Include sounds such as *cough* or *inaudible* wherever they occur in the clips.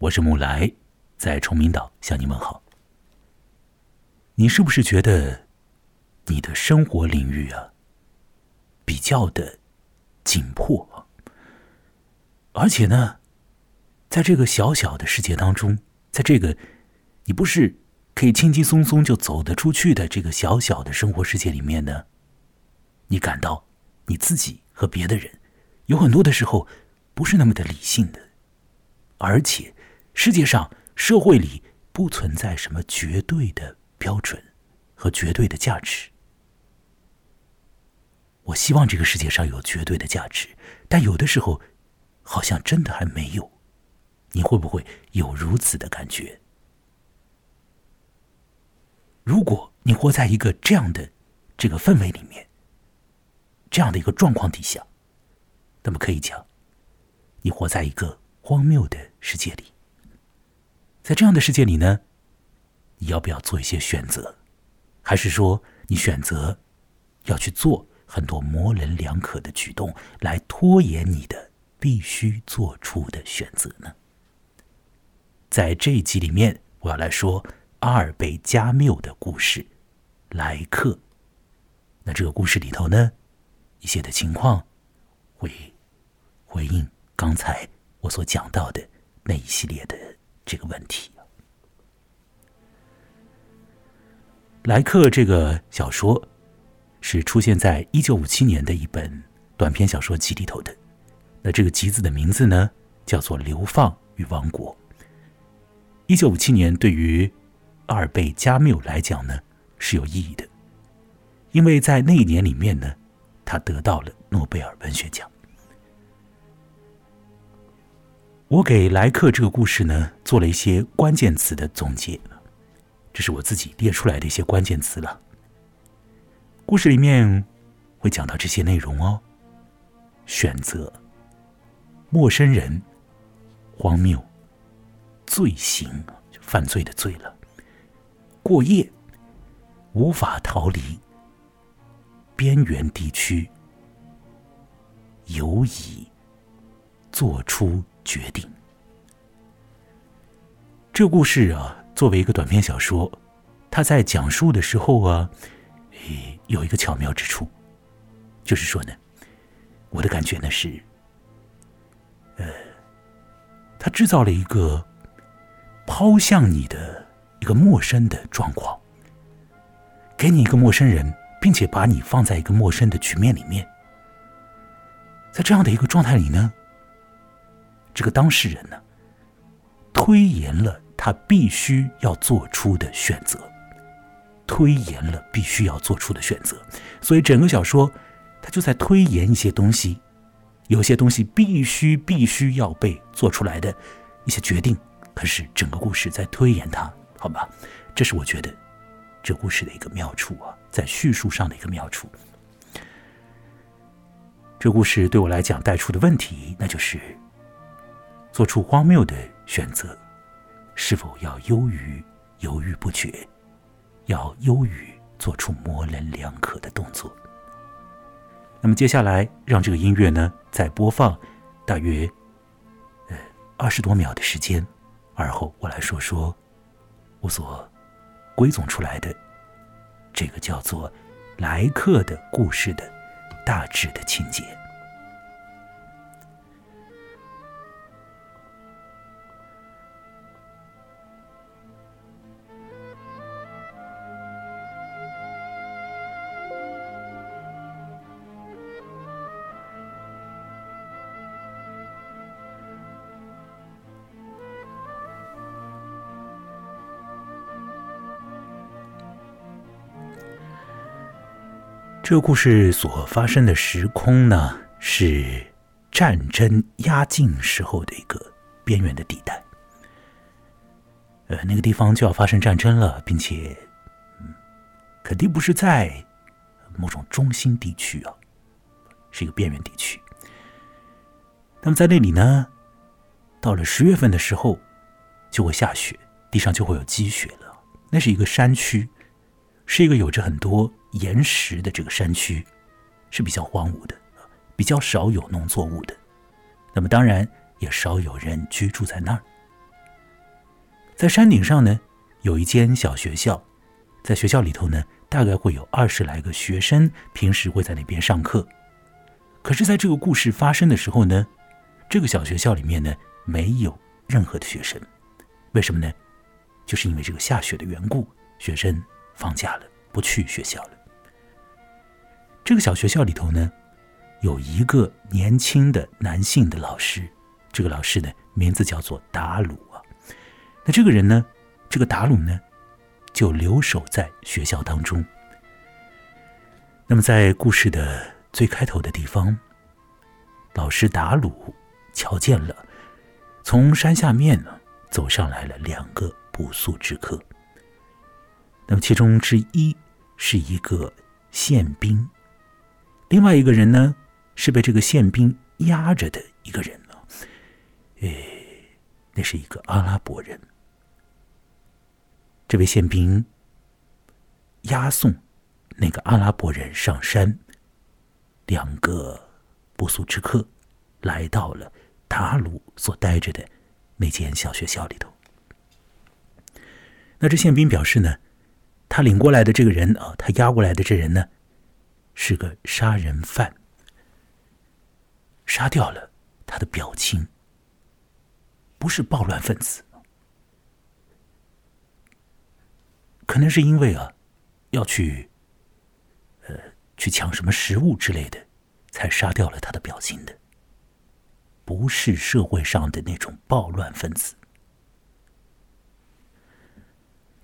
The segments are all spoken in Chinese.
我是木来，在崇明岛向你问好。你是不是觉得你的生活领域啊比较的紧迫？而且呢，在这个小小的世界当中，在这个你不是可以轻轻松松就走得出去的这个小小的生活世界里面呢，你感到你自己和别的人有很多的时候不是那么的理性的，而且。世界上、社会里不存在什么绝对的标准和绝对的价值。我希望这个世界上有绝对的价值，但有的时候好像真的还没有。你会不会有如此的感觉？如果你活在一个这样的这个氛围里面，这样的一个状况底下，那么可以讲，你活在一个荒谬的世界里。在这样的世界里呢，你要不要做一些选择？还是说你选择要去做很多模棱两可的举动，来拖延你的必须做出的选择呢？在这一集里面，我要来说阿尔贝加缪的故事《来客》。那这个故事里头呢，一些的情况会回应刚才我所讲到的那一系列的。这个问题，《啊，莱克》这个小说是出现在一九五七年的一本短篇小说集里头的。那这个集子的名字呢，叫做《流放与王国》。一九五七年对于阿尔贝·加缪来讲呢是有意义的，因为在那一年里面呢，他得到了诺贝尔文学奖。我给来客这个故事呢做了一些关键词的总结，这是我自己列出来的一些关键词了。故事里面会讲到这些内容哦：选择、陌生人、荒谬、罪行（犯罪的罪了）、过夜、无法逃离、边缘地区、犹疑、做出。决定。这故事啊，作为一个短篇小说，它在讲述的时候啊，诶，有一个巧妙之处，就是说呢，我的感觉呢是，呃，他制造了一个抛向你的一个陌生的状况，给你一个陌生人，并且把你放在一个陌生的局面里面，在这样的一个状态里呢。这个当事人呢，推延了他必须要做出的选择，推延了必须要做出的选择，所以整个小说他就在推延一些东西，有些东西必须必须要被做出来的一些决定，可是整个故事在推延它，好吧？这是我觉得这故事的一个妙处啊，在叙述上的一个妙处。这故事对我来讲带出的问题，那就是。做出荒谬的选择，是否要优于犹豫不决？要优于做出模棱两可的动作？那么接下来，让这个音乐呢再播放大约呃二十多秒的时间，而后我来说说我所归总出来的这个叫做“来客”的故事的大致的情节。这个故事所发生的时空呢，是战争压境时候的一个边缘的地带。呃，那个地方就要发生战争了，并且，嗯，肯定不是在某种中心地区啊，是一个边缘地区。那么在那里呢，到了十月份的时候，就会下雪，地上就会有积雪了。那是一个山区，是一个有着很多。岩石的这个山区是比较荒芜的，比较少有农作物的，那么当然也少有人居住在那儿。在山顶上呢，有一间小学校，在学校里头呢，大概会有二十来个学生，平时会在那边上课。可是，在这个故事发生的时候呢，这个小学校里面呢，没有任何的学生。为什么呢？就是因为这个下雪的缘故，学生放假了，不去学校了。这个小学校里头呢，有一个年轻的男性的老师，这个老师呢，名字叫做达鲁啊。那这个人呢，这个达鲁呢，就留守在学校当中。那么，在故事的最开头的地方，老师达鲁瞧见了从山下面呢走上来了两个不速之客。那么，其中之一是一个宪兵，另外一个人呢是被这个宪兵压着的一个人呢。诶，那是一个阿拉伯人。这位宪兵押送那个阿拉伯人上山。两个不速之客来到了达鲁所待着的那间小学校里头。那这宪兵表示呢，他领过来的这个人啊，他押过来的这人呢，是个杀人犯，杀掉了他的表亲，不是暴乱分子，可能是因为啊，要去。呃去抢什么食物之类的，才杀掉了他的表亲的，不是社会上的那种暴乱分子。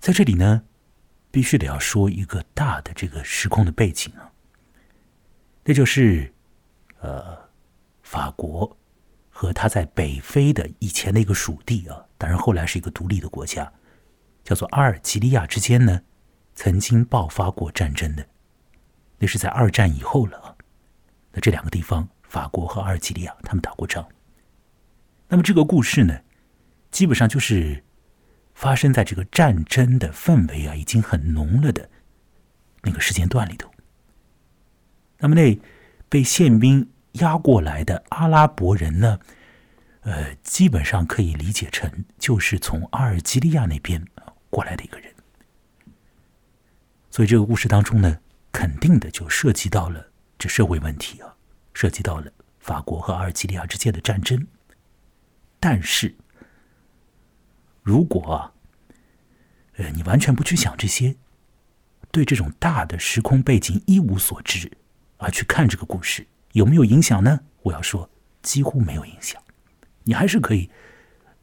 在这里呢，必须得要说一个大的这个时空的背景啊，那就是呃，法国和他在北非的以前的一个属地啊，当然后来是一个独立的国家，叫做阿尔及利亚之间呢，曾经爆发过战争的。那是在二战以后了啊。那这两个地方，法国和阿尔及利亚，他们打过仗。那么这个故事呢，基本上就是发生在这个战争的氛围啊已经很浓了的那个时间段里头。那么那被宪兵押过来的阿拉伯人呢，呃，基本上可以理解成就是从阿尔及利亚那边过来的一个人。所以这个故事当中呢。肯定的就涉及到了这社会问题啊，涉及到了法国和阿尔及利亚之间的战争。但是，如果，呃，你完全不去想这些，对这种大的时空背景一无所知，而去看这个故事，有没有影响呢？我要说，几乎没有影响。你还是可以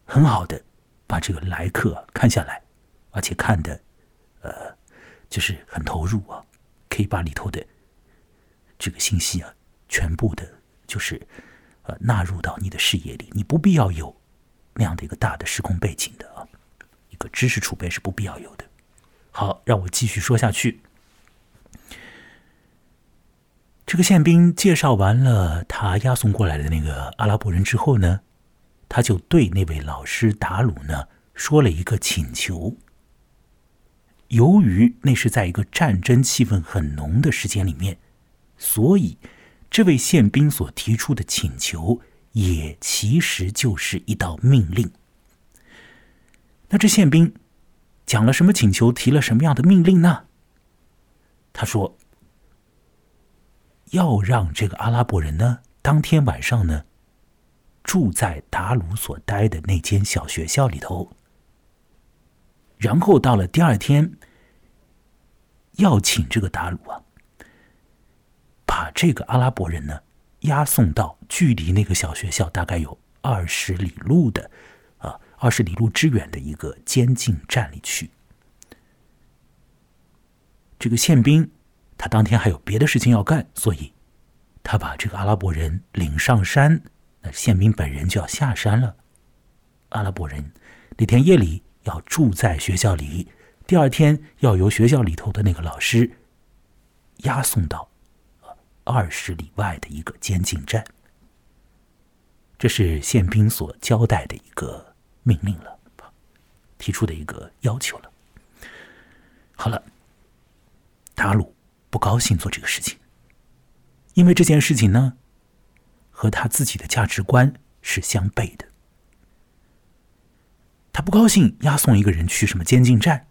很好的把这个来客看下来，而且看的，呃，就是很投入啊。可以把里头的这个信息啊，全部的，就是呃纳入到你的视野里。你不必要有那样的一个大的时空背景的啊，一个知识储备是不必要有的。好，让我继续说下去。这个宪兵介绍完了他押送过来的那个阿拉伯人之后呢，他就对那位老师达鲁呢说了一个请求。由于那是在一个战争气氛很浓的时间里面，所以这位宪兵所提出的请求也其实就是一道命令。那这宪兵讲了什么请求，提了什么样的命令呢？他说要让这个阿拉伯人呢，当天晚上呢，住在达鲁所待的那间小学校里头。然后到了第二天，要请这个达鲁啊，把这个阿拉伯人呢押送到距离那个小学校大概有二十里路的啊二十里路之远的一个监禁站里去。这个宪兵他当天还有别的事情要干，所以他把这个阿拉伯人领上山，那宪兵本人就要下山了。阿拉伯人那天夜里。要住在学校里，第二天要由学校里头的那个老师押送到二十里外的一个监禁站。这是宪兵所交代的一个命令了，提出的一个要求了。好了，达鲁不高兴做这个事情，因为这件事情呢，和他自己的价值观是相悖的。他不高兴押送一个人去什么监禁站。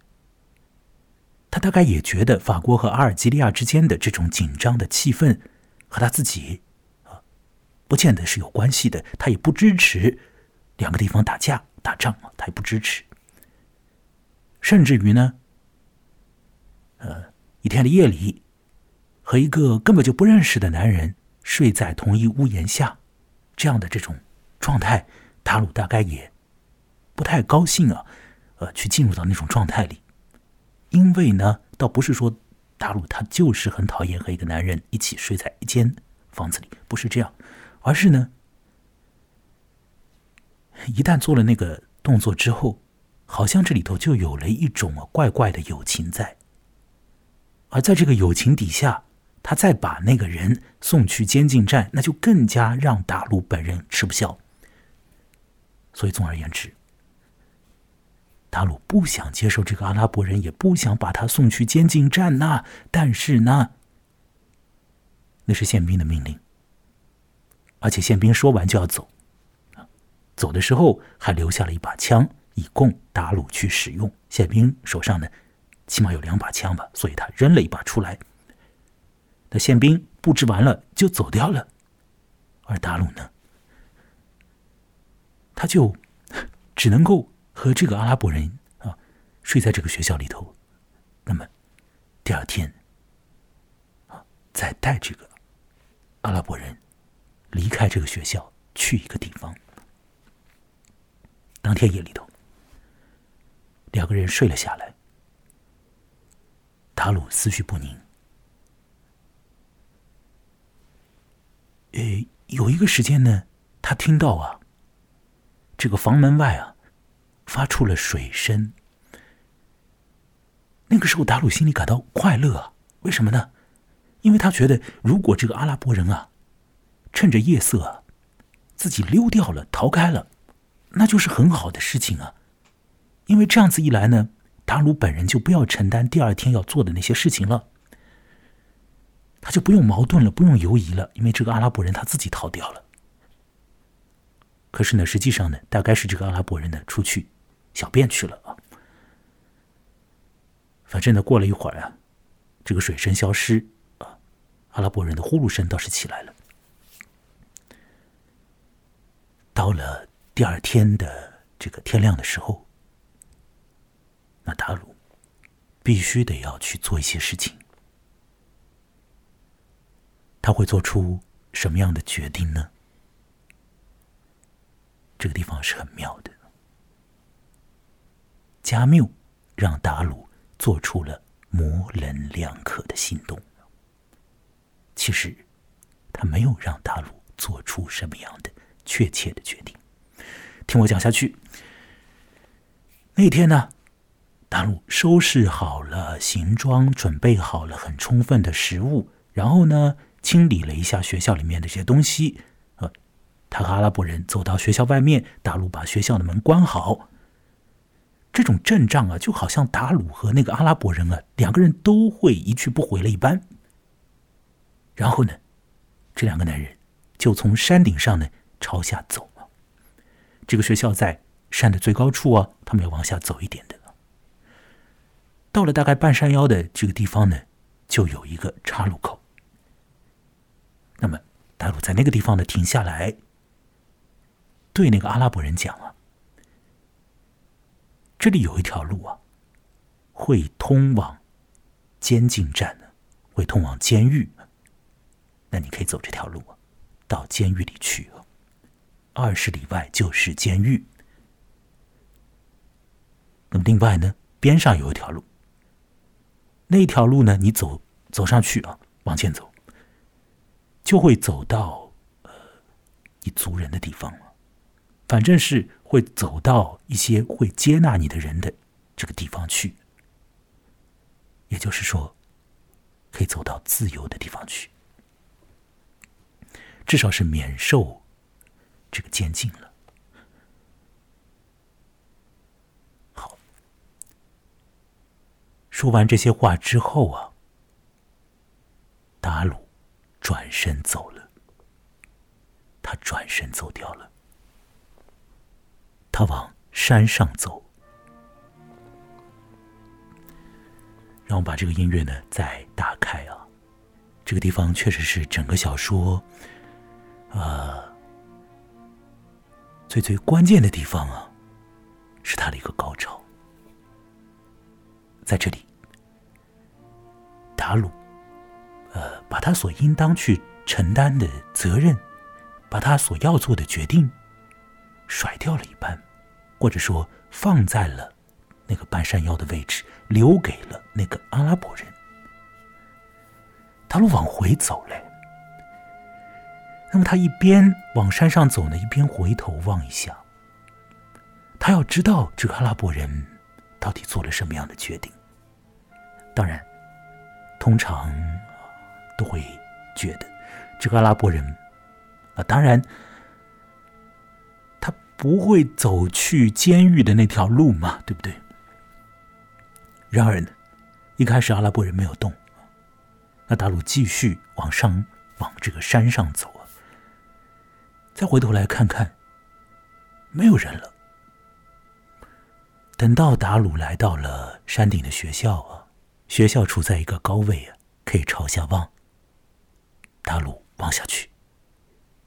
他大概也觉得法国和阿尔及利亚之间的这种紧张的气氛和他自己啊，不见得是有关系的。他也不支持两个地方打架打仗啊，他也不支持。甚至于呢，呃，一天的夜里，和一个根本就不认识的男人睡在同一屋檐下，这样的这种状态，达鲁大概也不太高兴啊，呃，去进入到那种状态里。因为呢，倒不是说塔鲁他就是很讨厌和一个男人一起睡在一间房子里，不是这样，而是呢，一旦做了那个动作之后，好像这里头就有了一种怪怪的友情在，而在这个友情底下，他再把那个人送去监禁站，那就更加让达鲁本人吃不消。所以，总而言之。达鲁不想接受这个阿拉伯人，也不想把他送去监禁站呐。但是呢，那是宪兵的命令，而且宪兵说完就要走，走的时候还留下了一把枪，以供达鲁去使用。宪兵手上呢，起码有两把枪吧，所以他扔了一把出来。那宪兵布置完了就走掉了，而达鲁呢，他就 *laughs* 只能够。和这个阿拉伯人啊，睡在这个学校里头，那么第二天啊，再带这个阿拉伯人离开这个学校，去一个地方。当天夜里头，两个人睡了下来。达鲁思绪不宁，诶，有一个时间呢，他听到啊，这个房门外啊。发出了水声。那个时候，达鲁心里感到快乐啊，为什么呢？因为他觉得，如果这个阿拉伯人啊，趁着夜色，自己溜掉了、逃开了，那就是很好的事情啊。因为这样子一来呢，达鲁本人就不要承担第二天要做的那些事情了，他就不用矛盾了，不用犹疑了，因为这个阿拉伯人他自己逃掉了。可是呢，实际上呢，大概是这个阿拉伯人呢出去小便去了啊。反正呢，过了一会儿啊，这个水声消失啊，阿拉伯人的呼噜声倒是起来了。到了第二天的这个天亮的时候，那达鲁必须得要去做一些事情。他会做出什么样的决定呢？这个地方是很妙的。加缪让达鲁做出了模棱两可的行动。其实，他没有让达鲁做出什么样的确切的决定。听我讲下去。那天呢，达鲁收拾好了行装，准备好了很充分的食物，然后呢，清理了一下学校里面的这些东西。呃他和阿拉伯人走到学校外面，达鲁把学校的门关好。这种阵仗啊，就好像达鲁和那个阿拉伯人啊，两个人都会一去不回了一般。然后呢，这两个男人就从山顶上呢朝下走了。这个学校在山的最高处啊，他们要往下走一点的。到了大概半山腰的这个地方呢，就有一个岔路口。那么达鲁在那个地方呢停下来。对那个阿拉伯人讲啊，这里有一条路啊，会通往监禁站的，会通往监狱。那你可以走这条路啊，到监狱里去啊。二十里外就是监狱。那么另外呢，边上有一条路，那条路呢，你走走上去啊，往前走，就会走到呃你族人的地方了。反正是会走到一些会接纳你的人的这个地方去，也就是说，可以走到自由的地方去，至少是免受这个监禁了。好，说完这些话之后啊，达鲁转身走了，他转身走掉了。他往山上走。让我把这个音乐呢再打开啊，这个地方确实是整个小说，啊，最最关键的地方啊，是他的一个高潮。在这里，达鲁，把他所应当去承担的责任，把他所要做的决定，甩掉了一半，或者说放在了那个半山腰的位置，留给了那个阿拉伯人。达鲁往回走嘞，那么他一边往山上走呢，一边回头望一下，他要知道这个阿拉伯人。到底做了什么样的决定？当然，通常都会觉得这个阿拉伯人啊，当然他不会走去监狱的那条路嘛，对不对？然而呢，一开始阿拉伯人没有动，那大陆继续往上往这个山上走啊，再回头来看看，没有人了。等到达鲁来到了山顶的学校啊，学校处在一个高位啊，可以朝下望。大陆望下去，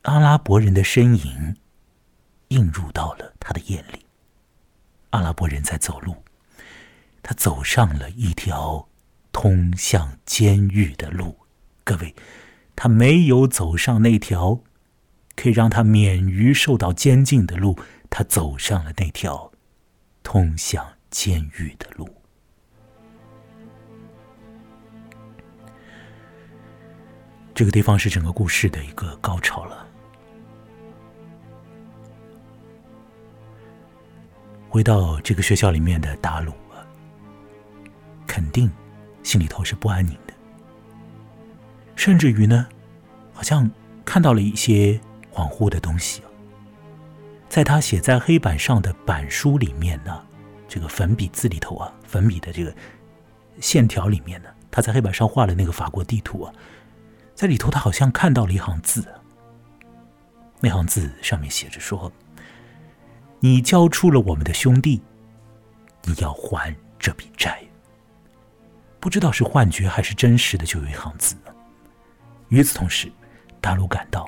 阿拉伯人的身影映入到了他的眼里。阿拉伯人在走路，他走上了一条通向监狱的路。各位，他没有走上那条可以让他免于受到监禁的路，他走上了那条。通向监狱的路，这个地方是整个故事的一个高潮了。回到这个学校里面的达鲁啊，肯定心里头是不安宁的，甚至于呢，好像看到了一些恍惚的东西。在他写在黑板上的板书里面呢，这个粉笔字里头啊，粉笔的这个线条里面呢，他在黑板上画了那个法国地图啊，在里头他好像看到了一行字，那行字上面写着说：“你交出了我们的兄弟，你要还这笔债。”不知道是幻觉还是真实的，就有一行字。与此同时，大陆感到。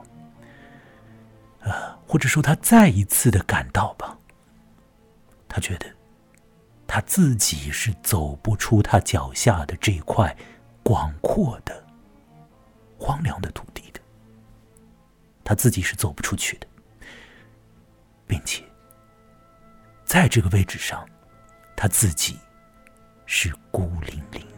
呃，或者说他再一次的感到吧，他觉得他自己是走不出他脚下的这块广阔的荒凉的土地的，他自己是走不出去的，并且在这个位置上，他自己是孤零零。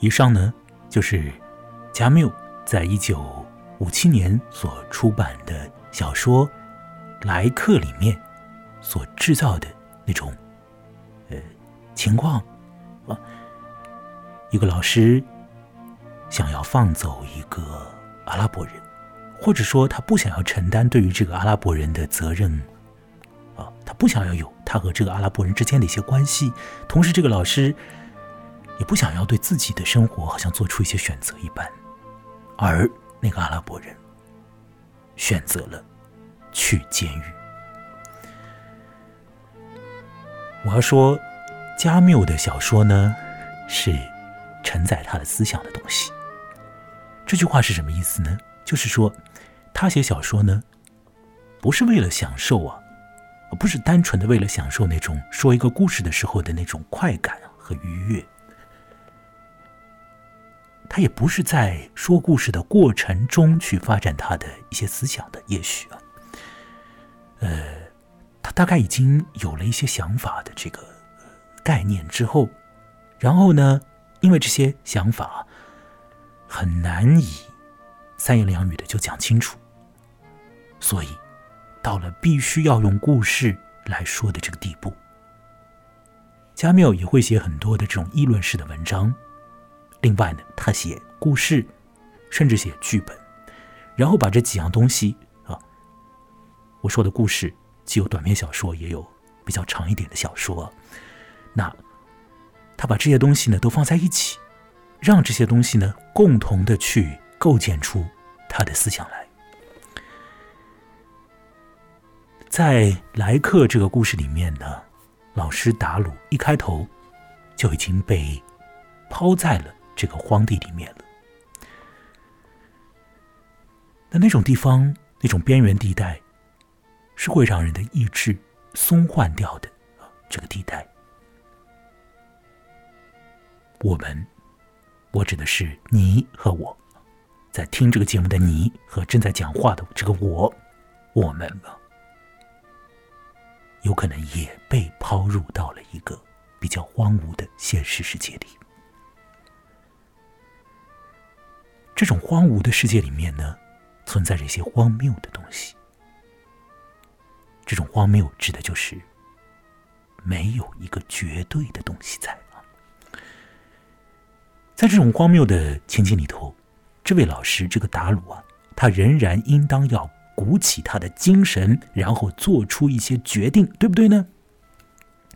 以上呢就是加缪在一九五七年所出版的小说《来客》里面所制造的那种呃情况啊。一个老师想要放走一个阿拉伯人，或者说他不想要承担对于这个阿拉伯人的责任啊，他不想要有他和这个阿拉伯人之间的一些关系。同时，这个老师。也不想要对自己的生活好像做出一些选择一般，而那个阿拉伯人选择了去监狱。我要说，加缪的小说呢，是承载他的思想的东西。这句话是什么意思呢？就是说，他写小说呢，不是为了享受啊，不是单纯的为了享受那种说一个故事的时候的那种快感和愉悦。他也不是在说故事的过程中去发展他的一些思想的，也许啊，呃，他大概已经有了一些想法的这个概念之后，然后呢，因为这些想法很难以三言两语的就讲清楚，所以到了必须要用故事来说的这个地步，加缪也会写很多的这种议论式的文章。另外呢，他写故事甚至写剧本，然后把这几样东西啊，我说的故事既有短篇小说，也有比较长一点的小说。那他把这些东西呢都放在一起，让这些东西呢共同的去构建出他的思想来。在莱克这个故事里面呢，老师达鲁一开头就已经被抛在了这个荒地里面了。那那种地方，那种边缘地带，是会让人的意志松换掉的啊！这个地带，我们，我指的是你和我，在听这个节目的你和正在讲话的这个我，我们啊，有可能也被抛入到了一个比较荒芜的现实世界里。这种荒芜的世界里面呢？存在着一些荒谬的东西，这种荒谬指的就是没有一个绝对的东西在啊。在这种荒谬的情景里头，这位老师这个达鲁啊，他仍然应当要鼓起他的精神，然后做出一些决定，对不对呢？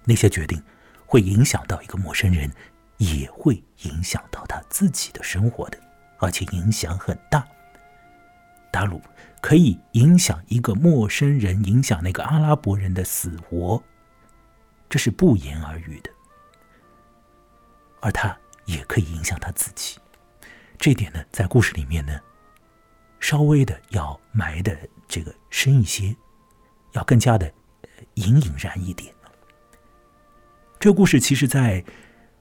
那些决定会影响到一个陌生人，也会影响到他自己的生活的，而且影响很大。达鲁可以影响一个陌生人，影响那个阿拉伯人的死活，这是不言而喻的。而他也可以影响他自己，这点呢，在故事里面呢，稍微的要埋的这个深一些，要更加的隐隐然一点。这故事其实，在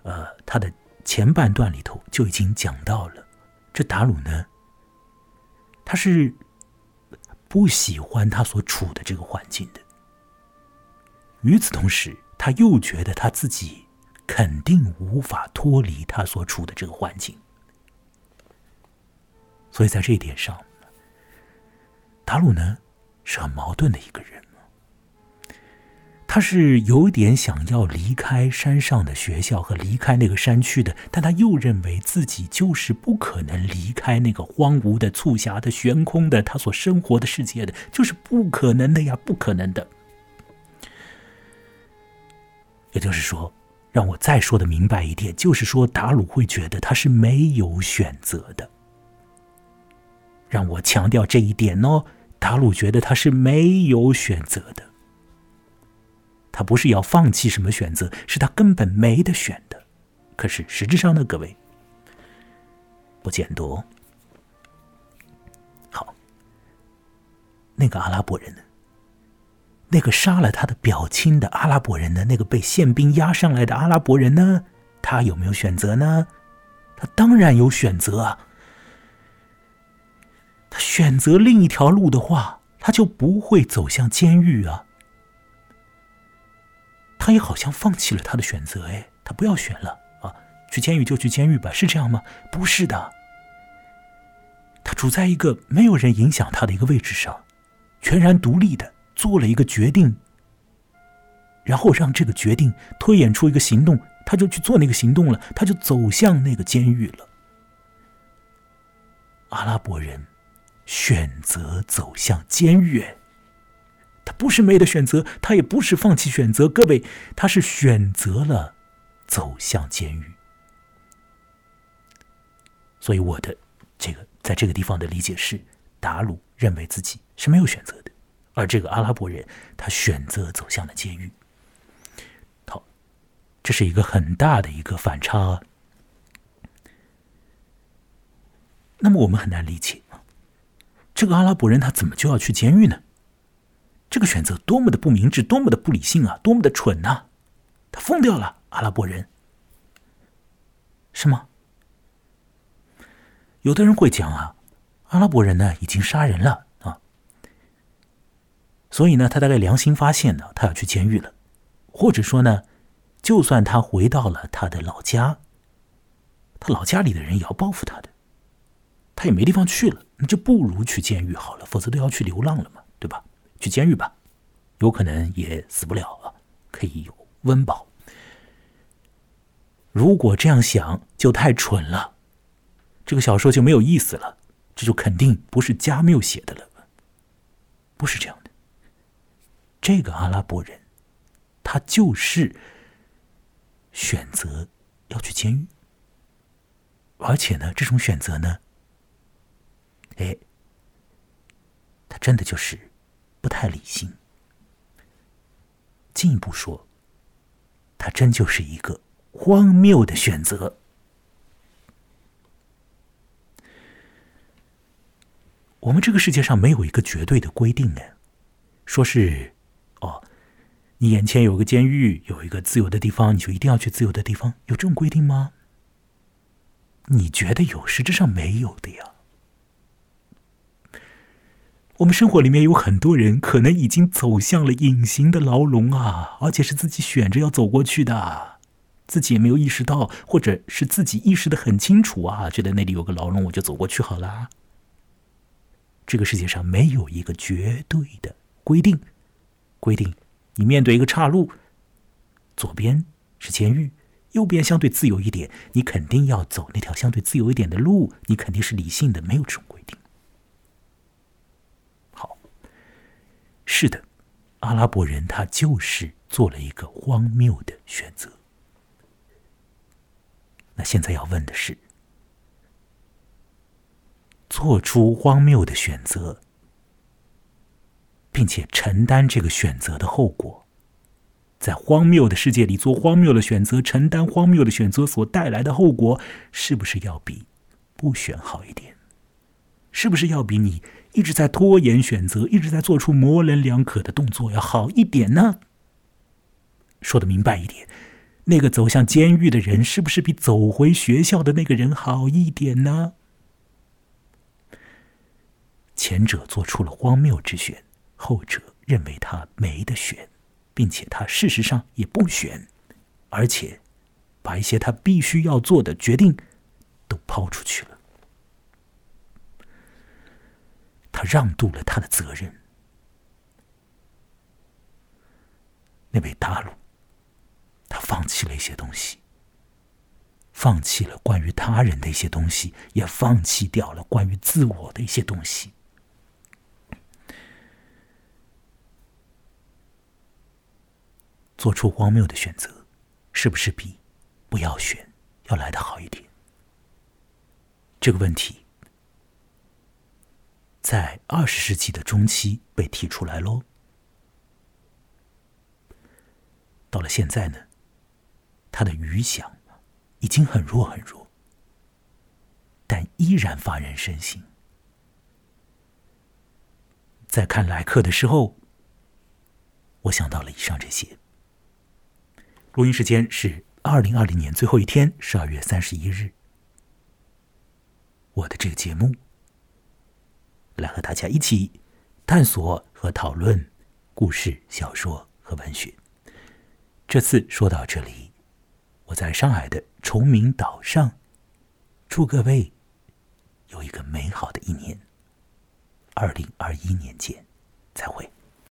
呃他的前半段里头就已经讲到了，这达鲁呢。他是不喜欢他所处的这个环境的。与此同时，他又觉得他自己肯定无法脱离他所处的这个环境。所以在这一点上，达鲁呢是很矛盾的一个人。他是有点想要离开山上的学校和离开那个山区的，但他又认为自己就是不可能离开那个荒芜的、促狭的、悬空的他所生活的世界的，就是不可能的呀，不可能的。也就是说，让我再说的明白一点，就是说，达鲁会觉得他是没有选择的。让我强调这一点哦，达鲁觉得他是没有选择的。他不是要放弃什么选择，是他根本没得选的。可是实质上呢，各位不见得。好，那个阿拉伯人呢？那个杀了他的表亲的阿拉伯人呢？那个被宪兵押上来的阿拉伯人呢？他有没有选择呢？他当然有选择啊！他选择另一条路的话，他就不会走向监狱啊。他也好像放弃了他的选择，哎，他不要选了啊，去监狱就去监狱吧，是这样吗？不是的，他处在一个没有人影响他的一个位置上，全然独立的做了一个决定，然后让这个决定推演出一个行动，他就去做那个行动了，他就走向那个监狱了。阿拉伯人选择走向监狱。他不是没得选择，他也不是放弃选择，各位，他是选择了走向监狱。所以我的这个在这个地方的理解是，达鲁认为自己是没有选择的，而这个阿拉伯人他选择走向了监狱。好，这是一个很大的一个反差。那么我们很难理解，这个阿拉伯人他怎么就要去监狱呢？这个选择多么的不明智，多么的不理性啊，多么的蠢呐！他疯掉了，阿拉伯人，是吗？有的人会讲啊，阿拉伯人呢已经杀人了啊，所以呢，他大概良心发现呢，他要去监狱了，或者说呢，就算他回到了他的老家，他老家里的人也要报复他的，他也没地方去了，那就不如去监狱好了，否则都要去流浪了嘛，对吧？去监狱吧，有可能也死不了啊，可以有温饱。如果这样想，就太蠢了，这个小说就没有意思了。这就肯定不是加缪写的了。不是这样的，这个阿拉伯人，他就是选择要去监狱，而且呢，这种选择呢，哎，他真的就是不太理性。进一步说，他真就是一个荒谬的选择。我们这个世界上没有一个绝对的规定呢，说是哦，你眼前有个监狱，有一个自由的地方，你就一定要去自由的地方，有这种规定吗？你觉得有，实质上没有的呀。我们生活里面有很多人，可能已经走向了隐形的牢笼啊，而且是自己选着要走过去的，自己也没有意识到，或者是自己意识的很清楚啊，觉得那里有个牢笼，我就走过去好了。这个世界上没有一个绝对的规定，规定你面对一个岔路，左边是监狱，右边相对自由一点，你肯定要走那条相对自由一点的路，你肯定是理性的，没有这种规定。是的，阿拉伯人他就是做了一个荒谬的选择。那现在要问的是。做出荒谬的选择，并且承担这个选择的后果，在荒谬的世界里做荒谬的选择，承担荒谬的选择所带来的后果，是不是要比不选好一点？是不是要比你一直在拖延选择，一直在做出模棱两可的动作要好一点呢？说的明白一点，那个走向监狱的人，是不是比走回学校的那个人好一点呢？前者做出了荒谬之选，后者认为他没得选，并且他事实上也不选，而且把一些他必须要做的决定都抛出去了。他让渡了他的责任。那位大陆，他放弃了一些东西，放弃了关于他人的一些东西，也放弃掉了关于自我的一些东西。做出荒谬的选择，是不是比不要选要来的好一点？这个问题在二十世纪的中期被提出来喽。到了现在呢，它的余响已经很弱很弱，但依然发人深省。在看来客的时候，我想到了以上这些。录音时间是二零二零年最后一天，十二月三十一日。我的这个节目，来和大家一起探索和讨论故事、小说和文学。这次说到这里，我在上海的崇明岛上，祝各位有一个美好的一年。二零二一年见，再会。